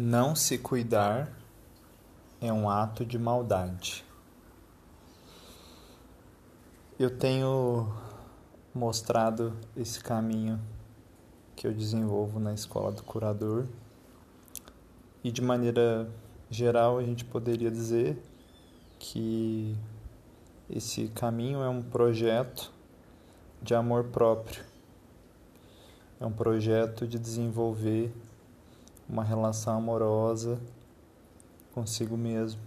Não se cuidar é um ato de maldade. Eu tenho mostrado esse caminho que eu desenvolvo na escola do curador e de maneira geral a gente poderia dizer que esse caminho é um projeto de amor próprio. É um projeto de desenvolver uma relação amorosa consigo mesmo,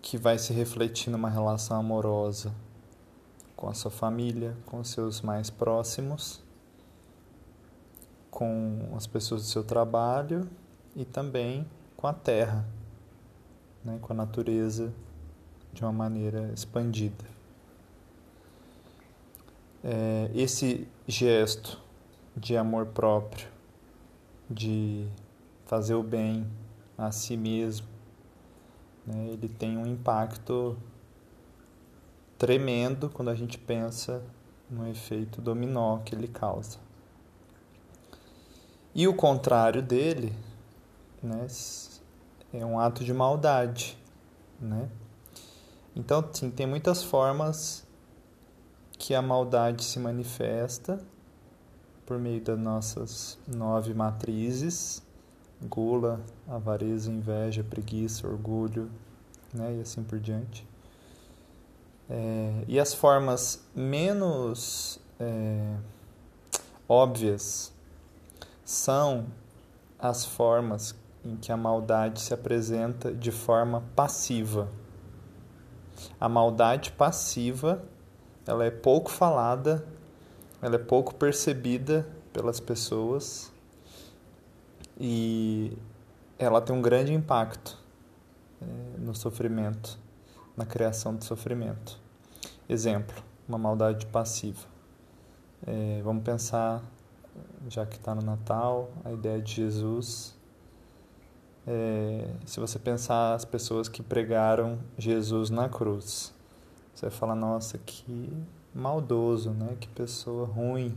que vai se refletir numa relação amorosa com a sua família, com os seus mais próximos, com as pessoas do seu trabalho e também com a terra, né, com a natureza de uma maneira expandida. É, esse gesto de amor próprio de fazer o bem a si mesmo, né? ele tem um impacto tremendo quando a gente pensa no efeito dominó que ele causa. E o contrário dele né, é um ato de maldade. Né? Então, sim, tem muitas formas que a maldade se manifesta por meio das nossas nove matrizes: gula, avareza, inveja, preguiça, orgulho, né, e assim por diante. É, e as formas menos é, óbvias são as formas em que a maldade se apresenta de forma passiva. A maldade passiva ela é pouco falada ela é pouco percebida pelas pessoas e ela tem um grande impacto é, no sofrimento, na criação de sofrimento. Exemplo, uma maldade passiva. É, vamos pensar, já que está no Natal, a ideia de Jesus. É, se você pensar as pessoas que pregaram Jesus na cruz, você vai falar, nossa, que maldoso, né? Que pessoa ruim.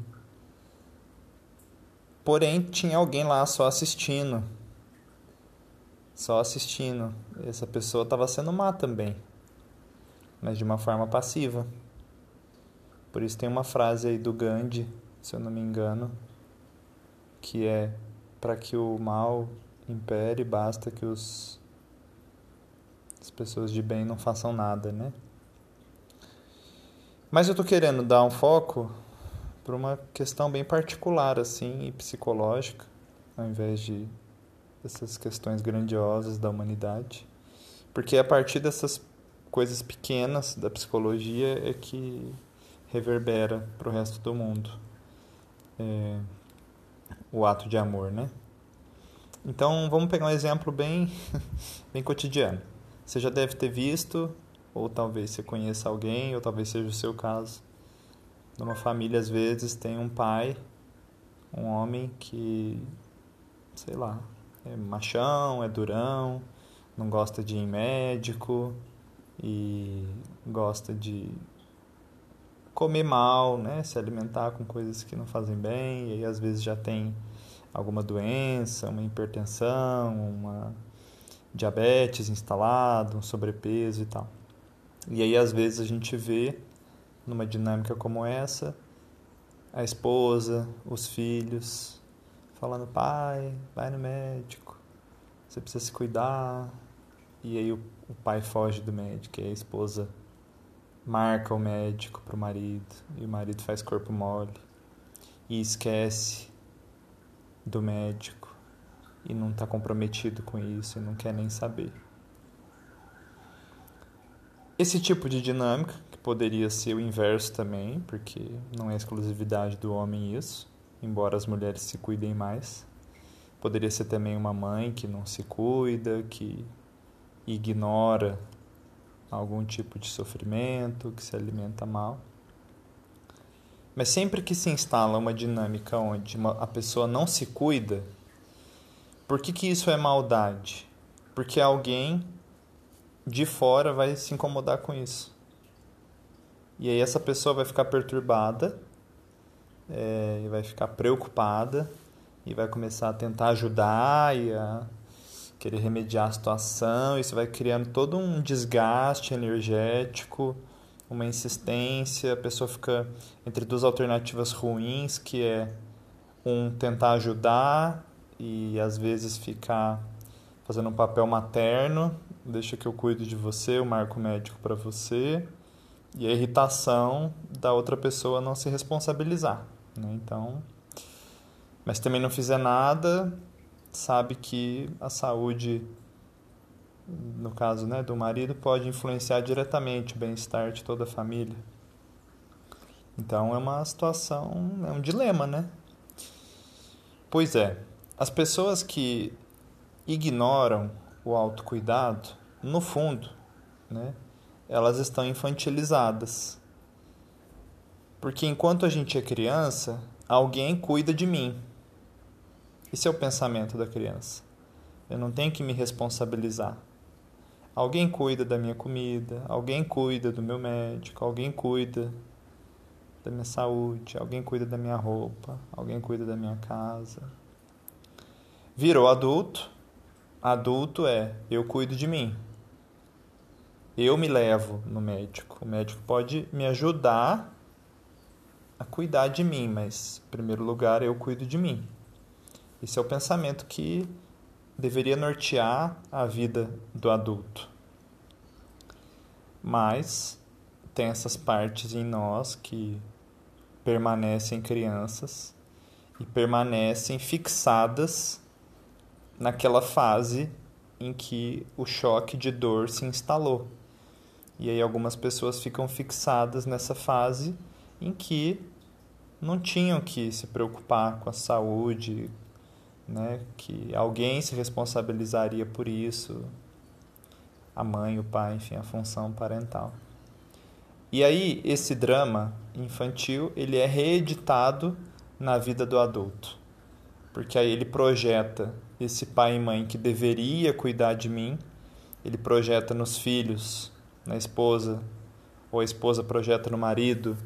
Porém, tinha alguém lá só assistindo. Só assistindo. Essa pessoa estava sendo má também, mas de uma forma passiva. Por isso tem uma frase aí do Gandhi, se eu não me engano, que é para que o mal impere, basta que os as pessoas de bem não façam nada, né? Mas eu estou querendo dar um foco para uma questão bem particular assim e psicológica, ao invés de essas questões grandiosas da humanidade, porque a partir dessas coisas pequenas da psicologia é que reverbera para o resto do mundo é, o ato de amor, né? Então vamos pegar um exemplo bem, bem cotidiano. Você já deve ter visto ou talvez você conheça alguém, ou talvez seja o seu caso. Numa família, às vezes, tem um pai, um homem que, sei lá, é machão, é durão, não gosta de ir médico e gosta de comer mal, né? Se alimentar com coisas que não fazem bem, e aí às vezes já tem alguma doença, uma hipertensão, uma diabetes instalado, um sobrepeso e tal. E aí, às vezes, a gente vê, numa dinâmica como essa, a esposa, os filhos, falando: pai, vai no médico, você precisa se cuidar. E aí, o, o pai foge do médico, e a esposa marca o médico para o marido, e o marido faz corpo mole, e esquece do médico, e não está comprometido com isso, e não quer nem saber. Esse tipo de dinâmica, que poderia ser o inverso também, porque não é exclusividade do homem isso, embora as mulheres se cuidem mais. Poderia ser também uma mãe que não se cuida, que ignora algum tipo de sofrimento, que se alimenta mal. Mas sempre que se instala uma dinâmica onde uma, a pessoa não se cuida, por que, que isso é maldade? Porque alguém de fora vai se incomodar com isso. E aí essa pessoa vai ficar perturbada, é, vai ficar preocupada, e vai começar a tentar ajudar e a querer remediar a situação. Isso vai criando todo um desgaste energético, uma insistência. A pessoa fica entre duas alternativas ruins, que é um tentar ajudar e às vezes ficar fazendo um papel materno, deixa que eu cuido de você, eu marco médico para você, e a irritação da outra pessoa não se responsabilizar, né? Então, mas também não fizer nada, sabe que a saúde no caso, né, do marido pode influenciar diretamente o bem-estar de toda a família. Então é uma situação, é um dilema, né? Pois é, as pessoas que ignoram o autocuidado, no fundo, né, elas estão infantilizadas. Porque enquanto a gente é criança, alguém cuida de mim. Esse é o pensamento da criança. Eu não tenho que me responsabilizar. Alguém cuida da minha comida, alguém cuida do meu médico, alguém cuida da minha saúde, alguém cuida da minha roupa, alguém cuida da minha casa. Virou adulto, adulto é eu cuido de mim. Eu me levo no médico. O médico pode me ajudar a cuidar de mim, mas em primeiro lugar eu cuido de mim. Esse é o pensamento que deveria nortear a vida do adulto. Mas tem essas partes em nós que permanecem crianças e permanecem fixadas naquela fase em que o choque de dor se instalou. E aí algumas pessoas ficam fixadas nessa fase em que não tinham que se preocupar com a saúde, né? que alguém se responsabilizaria por isso, a mãe, o pai, enfim, a função parental. E aí esse drama infantil, ele é reeditado na vida do adulto. Porque aí ele projeta esse pai e mãe que deveria cuidar de mim, ele projeta nos filhos, na esposa, ou a esposa projeta no marido,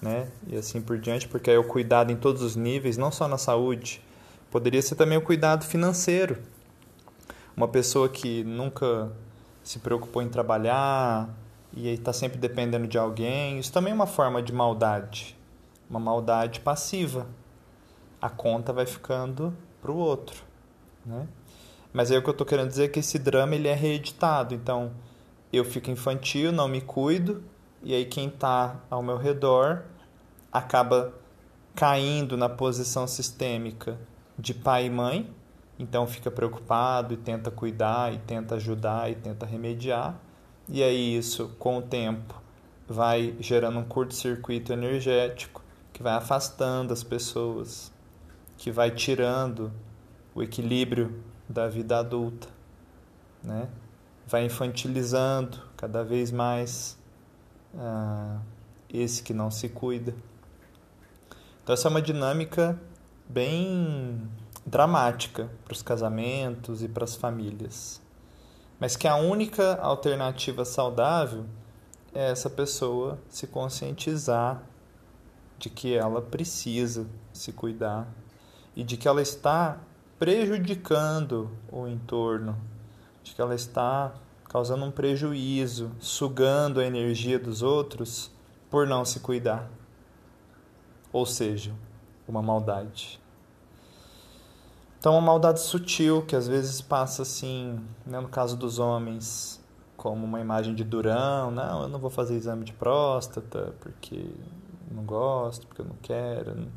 né? E assim por diante, porque aí o cuidado em todos os níveis, não só na saúde, poderia ser também o cuidado financeiro. Uma pessoa que nunca se preocupou em trabalhar e está sempre dependendo de alguém, isso também é uma forma de maldade, uma maldade passiva. A conta vai ficando para o outro. Né? Mas aí o que eu estou querendo dizer é que esse drama ele é reeditado. Então, eu fico infantil, não me cuido, e aí quem está ao meu redor acaba caindo na posição sistêmica de pai e mãe, então fica preocupado e tenta cuidar, e tenta ajudar, e tenta remediar. E aí isso, com o tempo, vai gerando um curto-circuito energético que vai afastando as pessoas, que vai tirando o equilíbrio da vida adulta, né? Vai infantilizando cada vez mais uh, esse que não se cuida. Então essa é uma dinâmica bem dramática para os casamentos e para as famílias. Mas que a única alternativa saudável é essa pessoa se conscientizar de que ela precisa se cuidar e de que ela está prejudicando o entorno, de que ela está causando um prejuízo, sugando a energia dos outros por não se cuidar. Ou seja, uma maldade. Então, uma maldade sutil que às vezes passa assim, né, no caso dos homens, como uma imagem de durão, não, eu não vou fazer exame de próstata porque não gosto, porque eu não quero.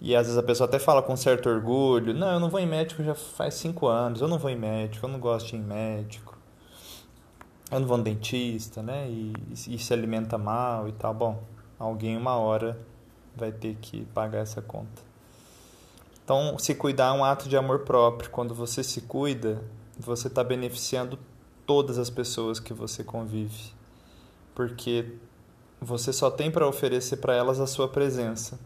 E às vezes a pessoa até fala com certo orgulho: Não, eu não vou em médico já faz cinco anos, eu não vou em médico, eu não gosto de ir em médico, eu não vou no dentista, né? E, e se alimenta mal e tal. Bom, alguém uma hora vai ter que pagar essa conta. Então, se cuidar é um ato de amor próprio. Quando você se cuida, você está beneficiando todas as pessoas que você convive, porque você só tem para oferecer para elas a sua presença.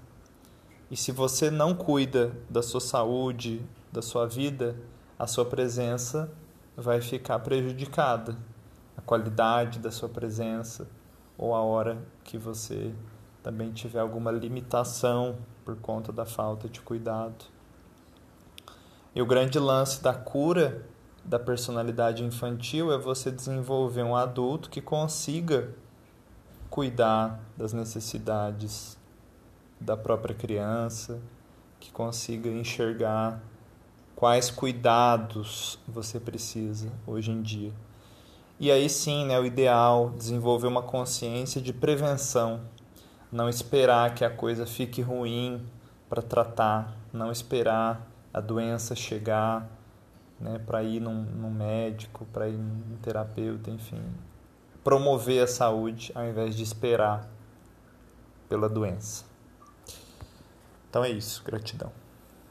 E se você não cuida da sua saúde, da sua vida, a sua presença vai ficar prejudicada. A qualidade da sua presença ou a hora que você também tiver alguma limitação por conta da falta de cuidado. E o grande lance da cura da personalidade infantil é você desenvolver um adulto que consiga cuidar das necessidades da própria criança, que consiga enxergar quais cuidados você precisa hoje em dia. E aí sim, né, o ideal desenvolver uma consciência de prevenção, não esperar que a coisa fique ruim para tratar, não esperar a doença chegar, né, para ir num, num médico, para ir num terapeuta, enfim, promover a saúde ao invés de esperar pela doença. Então é isso, gratidão.